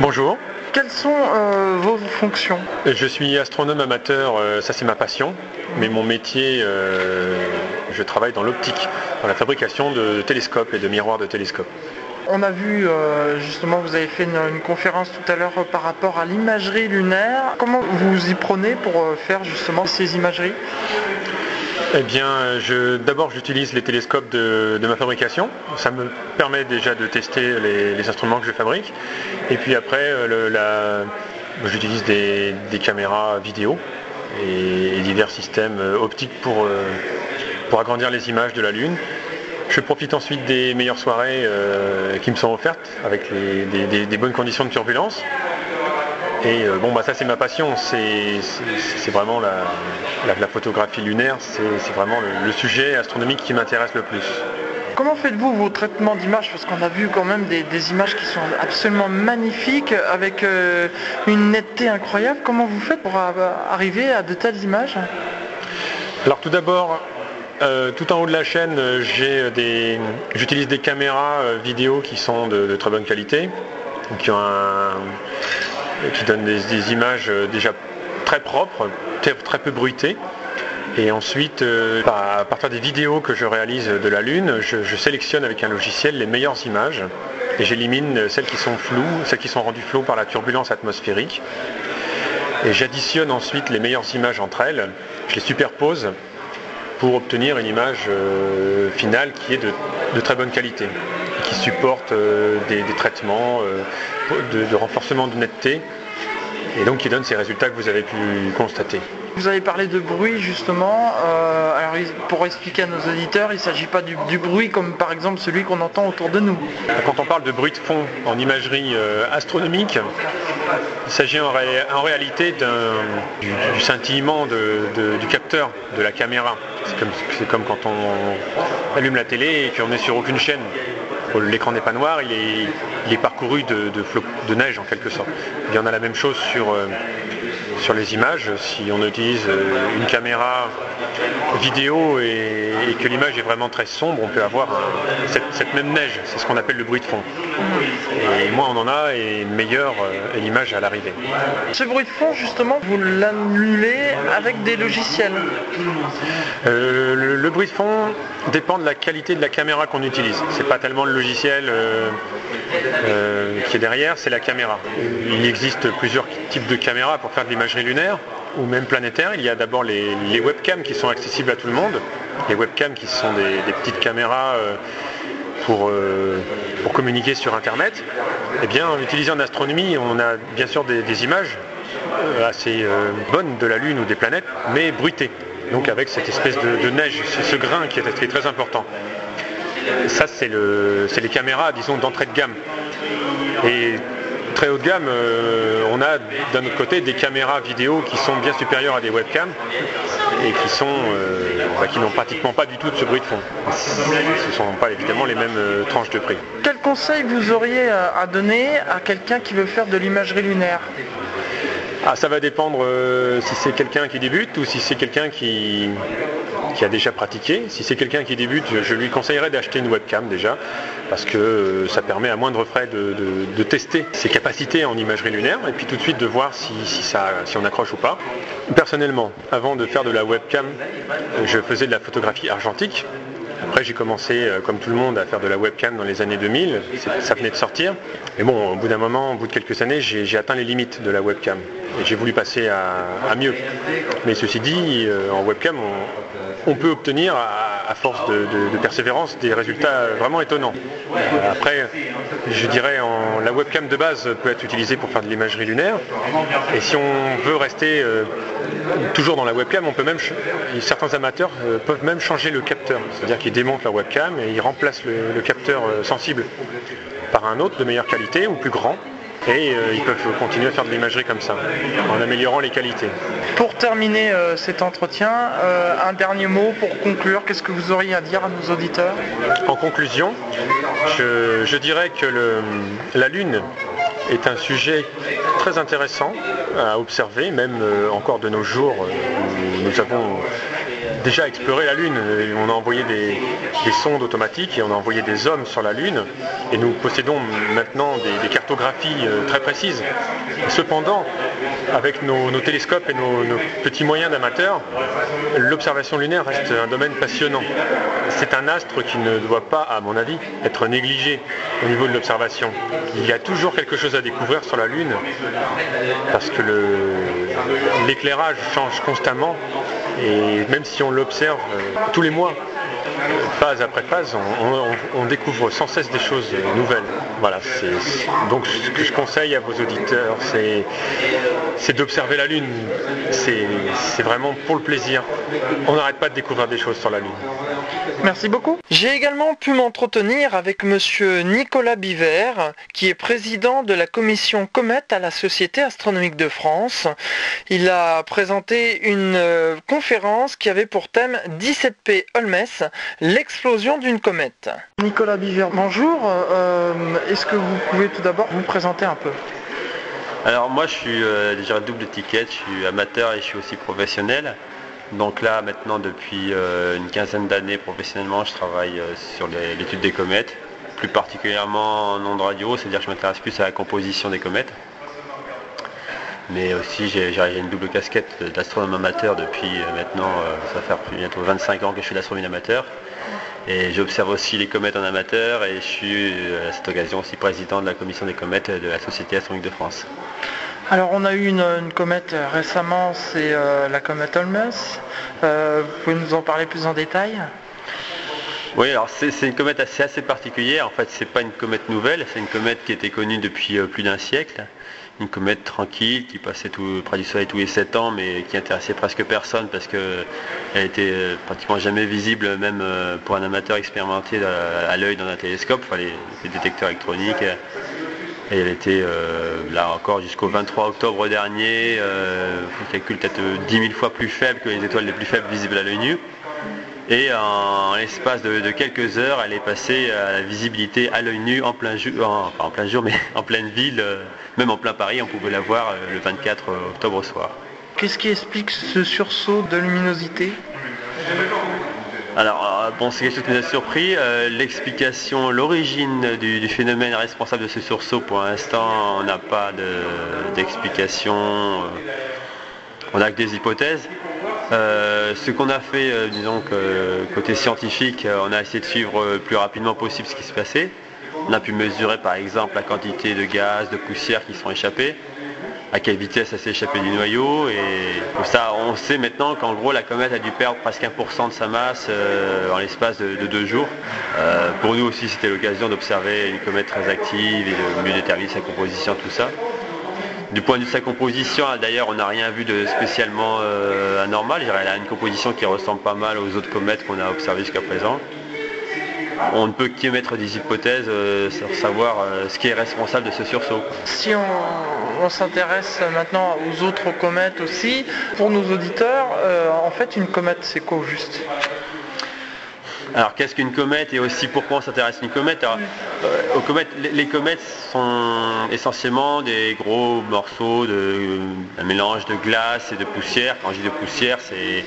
Bonjour. Quelles sont euh, vos fonctions? Je suis astronome amateur, euh, ça c'est ma passion, mais mon métier, euh, je travaille dans l'optique, dans la fabrication de télescopes et de miroirs de télescopes. On a vu justement, vous avez fait une, conférence tout à l'heure par rapport à l'imagerie lunaire. Comment vous y prenez pour faire justement ces imageries? Eh bien, d'abord j'utilise les télescopes de, ma fabrication. Ça me permet déjà de tester les, instruments que je fabrique. Et puis après, euh, j'utilise des, caméras vidéo et, divers systèmes euh, optiques euh, pour agrandir les images de la Lune. Je profite ensuite des meilleures soirées qui me sont offertes avec des bonnes conditions de turbulence. Et euh, bon, bah, ça c'est ma passion, c'est vraiment la, photographie lunaire, c'est vraiment le, sujet astronomique qui m'intéresse le plus. Comment faites-vous vos traitements d'images? Parce qu'on a vu quand même des, images qui sont absolument magnifiques, avec euh, une netteté incroyable. Comment vous faites pour arriver à de telles images? Alors tout d'abord, euh, tout en haut de la chaîne, j'utilise des, caméras vidéo qui sont de, très bonne qualité, qui ont un, qui donne des, images euh, déjà très propres, très, peu bruitées. Et ensuite, euh, à partir des vidéos que je réalise de la Lune, je, sélectionne avec un logiciel les meilleures images et j'élimine celles qui sont floues, celles qui sont rendues floues par la turbulence atmosphérique. Et j'additionne ensuite les meilleures images entre elles, je les superpose pour obtenir une image euh, finale qui est de, très bonne qualité, qui supporte des, traitements de, renforcement de netteté et donc qui donne ces résultats que vous avez pu constater. Vous avez parlé de bruit justement. Euh, pour expliquer à nos auditeurs, il ne s'agit pas du, bruit comme par exemple celui qu'on entend autour de nous. Quand on parle de bruit de fond en imagerie euh, astronomique, il s'agit en, réalité du, scintillement du capteur de la caméra. C'est comme, quand on allume la télé et qu'on n'est sur aucune chaîne l'écran n'est pas noir, il est, parcouru de, de, neige en quelque sorte. Il y en a la même chose sur, euh, sur les images. Si on utilise euh, une caméra vidéo et, que l'image est vraiment très sombre, on peut avoir cette, même neige. C'est ce qu'on appelle le bruit de fond. Et moins on en a, et meilleure est l'image à l'arrivée. Ce bruit de fond, justement, vous l'annulez avec des logiciels euh, le, bruit de fond dépend de la qualité de la caméra qu'on utilise. C'est pas tellement le logiciel qui est derrière, c'est la caméra. Il existe plusieurs types de caméras pour faire de lunaire ou même planétaire. Il y a d'abord les, webcams qui sont accessibles à tout le monde. Les webcams qui sont des, petites caméras pour, pour, communiquer sur Internet. Eh bien, en utilisant en astronomie, on a bien sûr des images euh, assez euh, bonne de la Lune ou des planètes, mais bruitée. Donc avec cette espèce de, neige, ce grain qui est, très important. Ça, c'est les caméras, disons, d'entrée de gamme. Et très haut de gamme, euh, on a d'un autre côté des caméras vidéo qui sont bien supérieures à des webcams et qui sont bah, qui n'ont pratiquement pas du tout de ce bruit de fond. Ce ne sont pas évidemment les mêmes tranches de prix. Quel conseil vous auriez à donner à quelqu'un qui veut faire de l'imagerie lunaire? Ah, ça va dépendre euh, si c'est quelqu'un qui débute ou si c'est quelqu'un qui, a déjà pratiqué. Si c'est quelqu'un qui débute, je lui conseillerais d'acheter une webcam déjà, parce que euh, ça permet à moindre frais de, tester ses capacités en imagerie lunaire et puis tout de suite de voir si, on accroche ou pas. Personnellement, avant de faire de la webcam, je faisais de la photographie argentique. Après, j'ai commencé, euh, comme tout le monde, à faire de la webcam dans les années 2000. Ça venait de sortir. Et bon, au bout d'un moment, au bout de quelques années, j'ai atteint les limites de la webcam. Et j'ai voulu passer à, mieux. Mais ceci dit, euh, en webcam, on, peut obtenir, à, force de, persévérance, des résultats vraiment étonnants. Après, je dirais, la webcam de base peut être utilisée pour faire de l'imagerie lunaire. Et si on veut rester euh, toujours dans la webcam, on certains amateurs euh, peuvent même changer le capteur. C'est-à-dire qu'ils démontent la webcam et ils remplacent le capteur sensible par un autre de meilleure qualité ou plus grand et euh, ils peuvent continuer à faire de l'imagerie comme ça, en améliorant les qualités. Pour terminer euh, cet entretien, euh, un dernier mot pour conclure, qu'est-ce que vous auriez à dire à nos auditeurs? En conclusion, je, dirais que la Lune est un sujet très intéressant à observer, même encore de nos jours où nous avons déjà exploré la Lune. On a envoyé des, sondes automatiques et on a envoyé des hommes sur la Lune. Et nous possédons maintenant des, cartographies euh, très précises. Cependant, avec nos, télescopes et nos, petits moyens d'amateurs, l'observation lunaire reste un domaine passionnant. C'est un astre qui ne doit pas, à mon avis, être négligé au niveau de l'observation. Il y a toujours quelque chose à découvrir sur la Lune parce que l'éclairage change constamment et même si on l'observe euh, tous les mois, phase après phase, on, découvre sans cesse des choses nouvelles. Voilà, donc ce que je conseille à vos auditeurs, c'est d'observer la Lune. C'est vraiment pour le plaisir. On n'arrête pas de découvrir des choses sur la Lune. Merci beaucoup. J'ai également pu m'entretenir avec monsieur Nicolas Biver, qui est président de la commission Comète à la Société astronomique de France. Il a présenté une euh, conférence qui avait pour thème 17P Holmes, l'explosion d'une comète. Nicolas Biver, bonjour. Euh, est-ce que vous pouvez tout d'abord vous présenter un peu? Alors moi je suis euh, déjà double étiquette, je suis amateur et je suis aussi professionnel. Donc là maintenant depuis euh, une quinzaine d'années professionnellement je travaille sur l'étude des comètes, plus particulièrement en ondes radio, c'est-à-dire que je m'intéresse plus à la composition des comètes. Mais aussi j'ai une double casquette d'astronome amateur depuis maintenant, ça va faire bientôt 25 ans que je suis d'astronomie amateur. Et j'observe aussi les comètes en amateur et je suis euh, à cette occasion aussi président de la commission des comètes de la Société astronomique de France. Alors on a eu une, comète euh, récemment, c'est euh, la comète Holmes. vous pouvez nous en parler plus en détail? Oui, alors c'est une comète assez, assez particulière. En fait, c'est pas une comète nouvelle, c'est une comète qui était connue depuis plus d'un siècle une comète tranquille qui passait tout, près du Soleil tous les 7 ans, mais qui intéressait presque personne parce qu'elle était euh, pratiquement jamais visible, même euh, pour un amateur expérimenté à, l'œil dans un télescope, enfin les, détecteurs électroniques. Et elle était euh, là encore jusqu'au 23 octobre dernier, on calcule peut-être 10 000 fois plus faible que les étoiles les plus faibles visibles à l'œil nu. Et en l'espace de, quelques heures, elle est passée à la visibilité à l'œil nu en plein jour, en plein jour, mais [LAUGHS] en pleine ville, euh, même en plein Paris, on pouvait la voir euh, le 24 octobre au soir. Qu'est-ce qui explique ce sursaut de luminosité? Alors, euh, bon, c'est quelque chose qui nous a surpris. L'explication, l'origine du, phénomène responsable de ce sursaut, pour l'instant, on n'a pas d'explication. on n'a que des hypothèses. Euh, ce qu'on a fait, euh, disons que côté scientifique, euh, on a essayé de suivre le plus rapidement possible ce qui se passait. On a pu mesurer par exemple la quantité de gaz, de poussière qui sont échappés, à quelle vitesse elle s'est échappée du noyau. Et ça, on sait maintenant qu'en gros la comète a dû perdre presque 1% de sa masse euh, en l'espace de, deux jours. Euh, pour nous aussi, c'était l'occasion d'observer une comète très active et de mieux déterminer sa composition, tout ça. Du point de vue de sa composition, d'ailleurs, on n'a rien vu de spécialement euh, anormal. Elle a une composition qui ressemble pas mal aux autres comètes qu'on a observées jusqu'à présent. On ne peut qu'émettre des hypothèses euh, sur savoir ce qui est responsable de ce sursaut. S'intéresse maintenant aux autres comètes aussi, pour nos auditeurs, en fait, une comète, c'est quoi juste? Alors qu'est-ce qu'une comète et aussi pourquoi on s'intéresse à une comète? Euh, les, comètes sont essentiellement des gros morceaux de un mélange de glace et de poussière. Quand je dis de poussière, c'est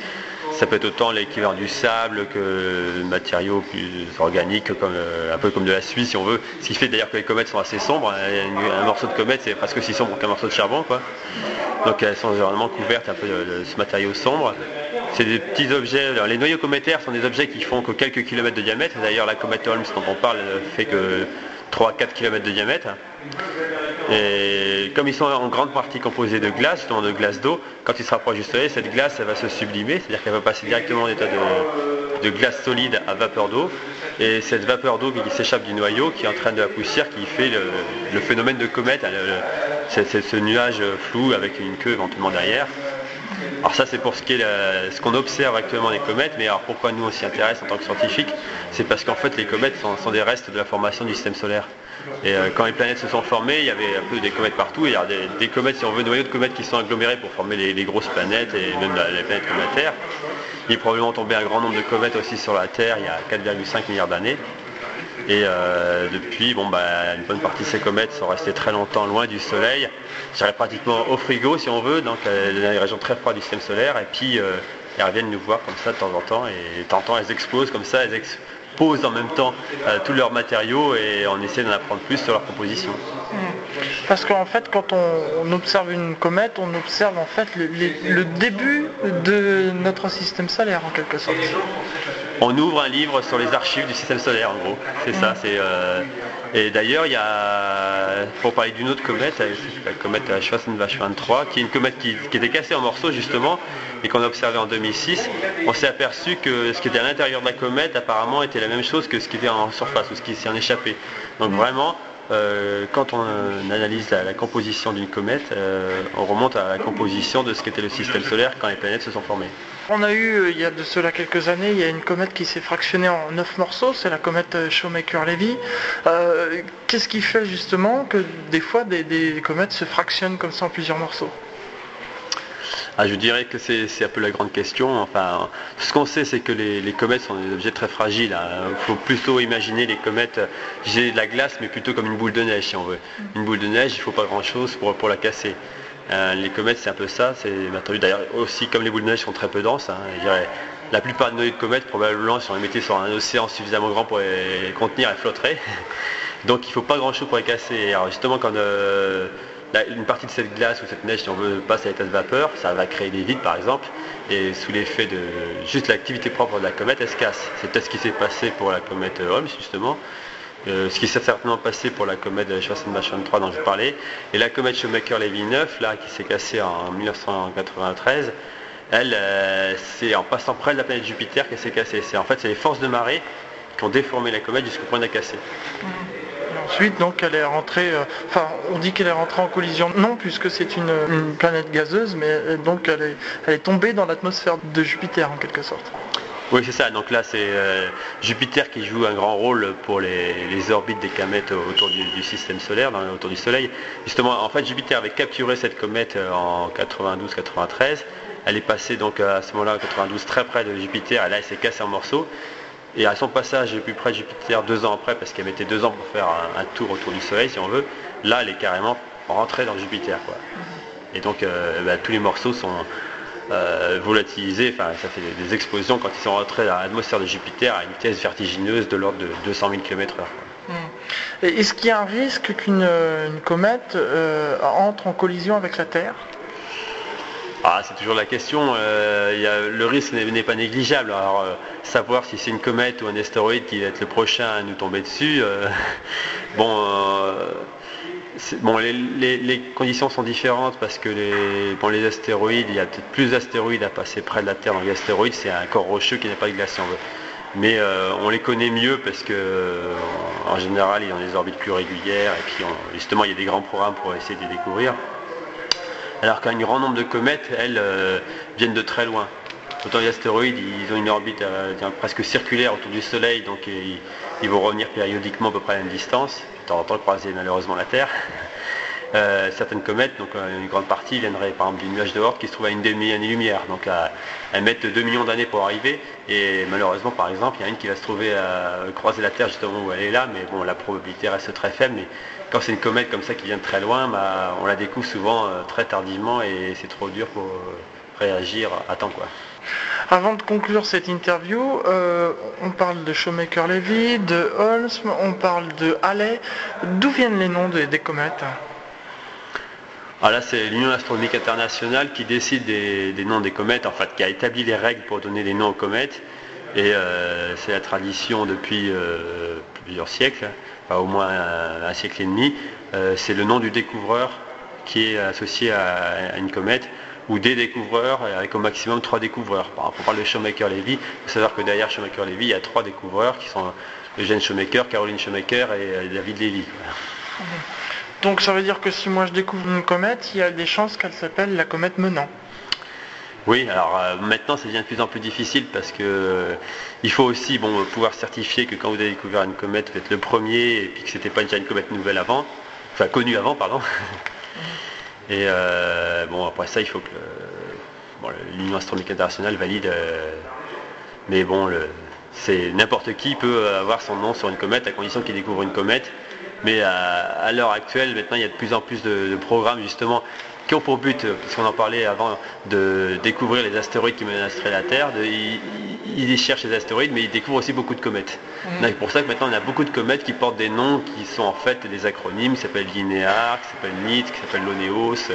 ça peut être autant l'équivalent du sable que matériaux plus organiques, comme, euh, un peu comme de la suie si on veut. Ce qui fait d'ailleurs que les comètes sont assez sombres. Un, morceau de comète c'est presque aussi sombre qu'un morceau de charbon. Quoi. Donc elles sont généralement couvertes un peu de, ce matériau sombre. C'est des petits objets. les noyaux cométaires sont des objets qui font que quelques kilomètres de diamètre. D'ailleurs la comète Holmes dont on parle fait que 3-4 km de diamètre. Et comme ils sont en grande partie composés de glace, justement de glace d'eau, quand ils se rapprochent du soleil, cette glace va se sublimer, c'est-à-dire qu'elle va passer directement en état de, glace solide à vapeur d'eau. Et cette vapeur d'eau qui s'échappe du noyau, qui entraîne de la poussière, qui fait le, phénomène de comète, hein, ce nuage flou avec une queue éventuellement derrière. Alors ça c'est pour ce qu'on observe actuellement des comètes, mais alors pourquoi nous on s'y intéresse en tant que scientifiques C'est parce qu'en fait les comètes sont, des restes de la formation du système solaire. Et euh, quand les planètes se sont formées, il y avait un peu des comètes partout, il y a des, comètes, si on veut, noyaux de comètes qui sont agglomérés pour former les, grosses planètes et même les planètes comme la Terre. Il est probablement tombé un grand nombre de comètes aussi sur la Terre il y a 4,5 milliards d'années. Et euh, depuis, bon, bah, une bonne partie de ces comètes sont restées très longtemps loin du Soleil, dirais pratiquement au frigo si on veut, donc euh, dans les régions très froides du système solaire, et puis euh, elles reviennent nous voir comme ça de temps en temps, et de temps en temps elles explosent comme ça, elles exposent en même temps tous leurs matériaux. Et on essaie d'en apprendre plus sur leur composition. Mmh. Parce qu'en fait, quand on, observe une comète, on observe en fait le début de notre système solaire en quelque sorte on ouvre un livre sur les archives du système solaire en gros. C'est ça. C'est, euh, Et d'ailleurs, il y a, pour parler d'une autre comète, la comète Schwarzenbach-23, qui est une comète qui, était cassée en morceaux justement, et qu'on a observé en 2006, on s'est aperçu que ce qui était à l'intérieur de la comète apparemment était la même chose que ce qui était en surface ou ce qui s'est en échappé. Donc vraiment, euh, quand on analyse la, composition d'une comète, euh, on remonte à la composition de ce qu'était le système solaire quand les planètes se sont formées. On a eu, euh, il y a de cela quelques années, il y a une comète qui s'est fractionnée en neuf morceaux, c'est la comète Shoemaker-Levy. Qu'est-ce qui fait justement que des fois des comètes se fractionnent comme ça en plusieurs morceaux? Ah, je dirais que c'est un peu la grande question. Enfin, ce qu'on sait, c'est que les, comètes sont des objets très fragiles. Il faut plutôt imaginer les comètes, j'ai de la glace, mais plutôt comme une boule de neige, si on. Une boule de neige, il ne faut pas grand-chose pour la casser. Euh, les comètes, c'est un peu ça. C'est d'ailleurs aussi comme les boules de neige sont très peu denses. Hein, la plupart de nos comètes, probablement, si on les mettait sur un océan suffisamment grand pour les contenir, elles flotteraient. [LAUGHS] Donc il ne faut pas grand-chose pour les casser. Alors justement, quand euh, une partie de cette glace ou cette neige, si on veut, passe à l'état de vapeur, ça va créer des vides par exemple, et sous l'effet de juste l'activité propre de la comète, elle se casse. C'est peut-être ce qui s'est passé pour la comète Holmes justement, euh, ce qui s'est certainement passé pour la comète Schwarzenbach-23 dont je parlais, et la comète Shoemaker-Levy 9, là, qui s'est cassée en 1993, elle, euh, c'est en passant près de la planète Jupiter qu'elle s'est cassée. C'est en fait c'est les forces de marée qui ont déformé la comète jusqu'au point de la casser. Ensuite, donc, elle est rentrée, euh, on dit qu'elle est rentrée en collision. Non, puisque c'est une, planète gazeuse, mais donc elle est, tombée dans l'atmosphère de Jupiter en quelque sorte. Oui, c'est ça. Donc là, c'est euh, Jupiter qui joue un grand rôle pour les, orbites des comètes autour du, système solaire, autour du Soleil. Justement, en fait, Jupiter avait capturé cette comète en 92-93. Elle est passée donc à ce moment-là, en 92, très près de Jupiter. Et là, elle s'est cassée en morceaux. Et à son passage plus près de Jupiter deux ans après, parce qu'elle mettait deux ans pour faire un, tour autour du Soleil, si on veut, là, elle est carrément rentrée dans Jupiter. Et donc, euh, bah, tous les morceaux sont euh, volatilisés, enfin, ça fait des, explosions quand ils sont rentrés dans l'atmosphère de Jupiter à une vitesse vertigineuse de l'ordre de 200 000 km/h. Est-ce qu'il y a un risque qu'une comète euh, entre en collision avec la Terre? Ah, c'est toujours la question. Euh, le risque n'est pas négligeable. Alors, euh, savoir si c'est une comète ou un astéroïde qui va être le prochain à nous tomber dessus, euh, [LAUGHS] bon, bon les, conditions sont différentes parce que les, les astéroïdes, il y a peut-être plus d'astéroïdes à passer près de la Terre. Donc, l'astéroïde, c'est un corps rocheux qui n'a pas de glace. Mais on les connaît mieux parce que en général, ils ont des orbites plus régulières et puis justement, il y a des grands programmes pour essayer de les découvrir alors qu'un grand nombre de comètes, elles, euh, viennent de très loin. Autant les astéroïdes, ils ont une orbite euh, presque circulaire autour du Soleil, donc ils, vont revenir périodiquement à peu près à une distance, de temps en temps croiser malheureusement la Terre. Euh, certaines comètes, donc une grande partie viendraient par exemple du nuage de qui se trouve à une demi-année-lumière, donc elles mettent 2 millions d'années pour arriver, et malheureusement par exemple, il y a une qui va se trouver à croiser la Terre justement où elle est là, mais bon, la probabilité reste très faible, mais quand c'est une comète comme ça qui vient de très loin, bah, on la découvre souvent euh, très tardivement et c'est trop dur pour euh, réagir à temps. Quoi. Avant de conclure cette interview, euh, on parle de Shoemaker-Levy, de Holmes, on parle de Halley. D'où viennent les noms des, comètes? Ah là, c'est l'Union astronomique internationale qui décide des, noms des comètes, en fait, qui a établi les règles pour donner des noms aux comètes. Et c'est la tradition depuis plusieurs siècles au moins un, siècle et demi, euh, c'est le nom du découvreur qui est associé à, une comète ou des découvreurs avec au maximum trois découvreurs. Par exemple, on parle de Shoemaker-Levy, il faut savoir que derrière Shoemaker-Levy, il y a trois découvreurs qui sont Eugène Shoemaker, Caroline Shoemaker et euh, David Levy. Donc ça veut dire que si moi je découvre une comète, il y a des chances qu'elle s'appelle la comète Menant. Oui, alors euh, maintenant ça devient de plus en plus difficile parce que euh, il faut aussi bon, pouvoir certifier que quand vous avez découvert une comète, vous êtes le premier et puis que c'était pas déjà une comète nouvelle avant, enfin connue avant, pardon. [LAUGHS] et euh, bon après ça il faut que l'Union astronomique internationale valide. mais bon, c'est n'importe qui peut avoir son nom sur une comète à condition qu'il découvre une comète. Mais à, l'heure actuelle, maintenant, il y a de plus en plus de programmes justement qui ont pour but, puisqu'on en parlait avant, de découvrir les astéroïdes qui menaceraient la Terre. ils, cherchent les astéroïdes, mais ils découvrent aussi beaucoup de comètes. Mm. C'est pour ça que maintenant on a beaucoup de comètes qui portent des noms qui sont en fait des acronymes, qui s'appellent Linéar, qui s'appellent NIT, qui s'appellent Loneos.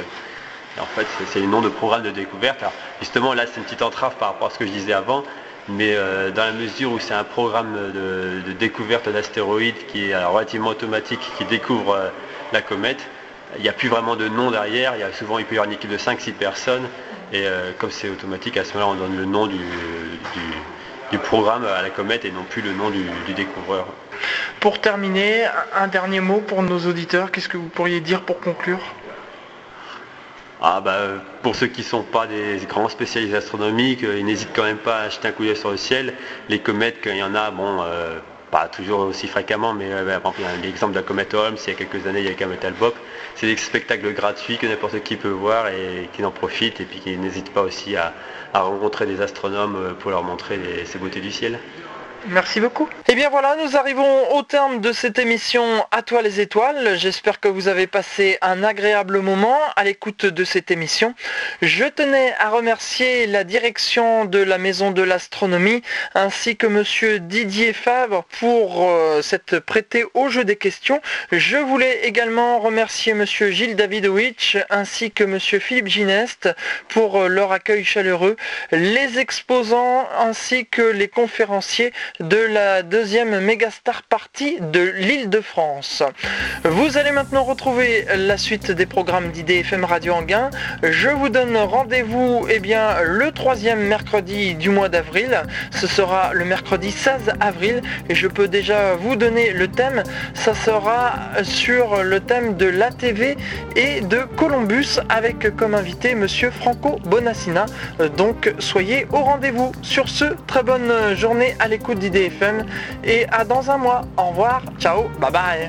en fait, c'est les noms de programmes de découverte. Alors, justement, là, c'est une petite entrave par rapport à ce que je disais avant, mais euh, dans la mesure où c'est un programme de, découverte d'astéroïdes qui est relativement automatique, qui découvre euh, la comète, il n'y a plus vraiment de nom derrière, il y a souvent il peut y avoir une équipe de 5-6 personnes, et euh, comme c'est automatique, à ce moment-là, on donne le nom du, programme à la comète et non plus le nom du, découvreur. Pour terminer, un dernier mot pour nos auditeurs, qu'est-ce que vous pourriez dire pour conclure? Ah bah, pour ceux qui ne sont pas des grands spécialistes astronomiques, euh, ils n'hésitent quand même pas à jeter un coup d'œil sur le ciel. Les comètes, quand il y en a, bon, euh, pas toujours aussi fréquemment, mais euh, par exemple, l'exemple de la comète Holmes, il y a quelques années, il y a la comète Albop. C'est des spectacles gratuits que n'importe qui peut voir et qui en profite et puis qui n'hésite pas aussi à, rencontrer des astronomes euh, pour leur montrer ces beautés du ciel. Merci beaucoup. Et eh bien voilà, nous arrivons au terme de cette émission À toi les étoiles. J'espère que vous avez passé un agréable moment à l'écoute de cette émission. Je tenais à remercier la direction de la Maison de l'Astronomie ainsi que monsieur Didier Favre pour euh, s'être prêté au jeu des questions. Je voulais également remercier monsieur Gilles Davidowicz ainsi que monsieur Philippe Gineste pour euh, leur accueil chaleureux, les exposants ainsi que les conférenciers de la deuxième Megastar Party de l'île de France. Vous allez maintenant retrouver la suite des programmes d'IDFM Radio Anguin. Je vous donne rendez-vous eh bien, le troisième mercredi du mois d'avril. Ce sera le mercredi 16 avril et je peux déjà vous donner le thème. Ça sera sur le thème de l'ATV et de Columbus avec comme invité monsieur Franco Bonassina. Donc soyez au rendez-vous. Sur ce, très bonne journée à l'écoute d'IDFM et à dans un mois. Au revoir, ciao, bye bye.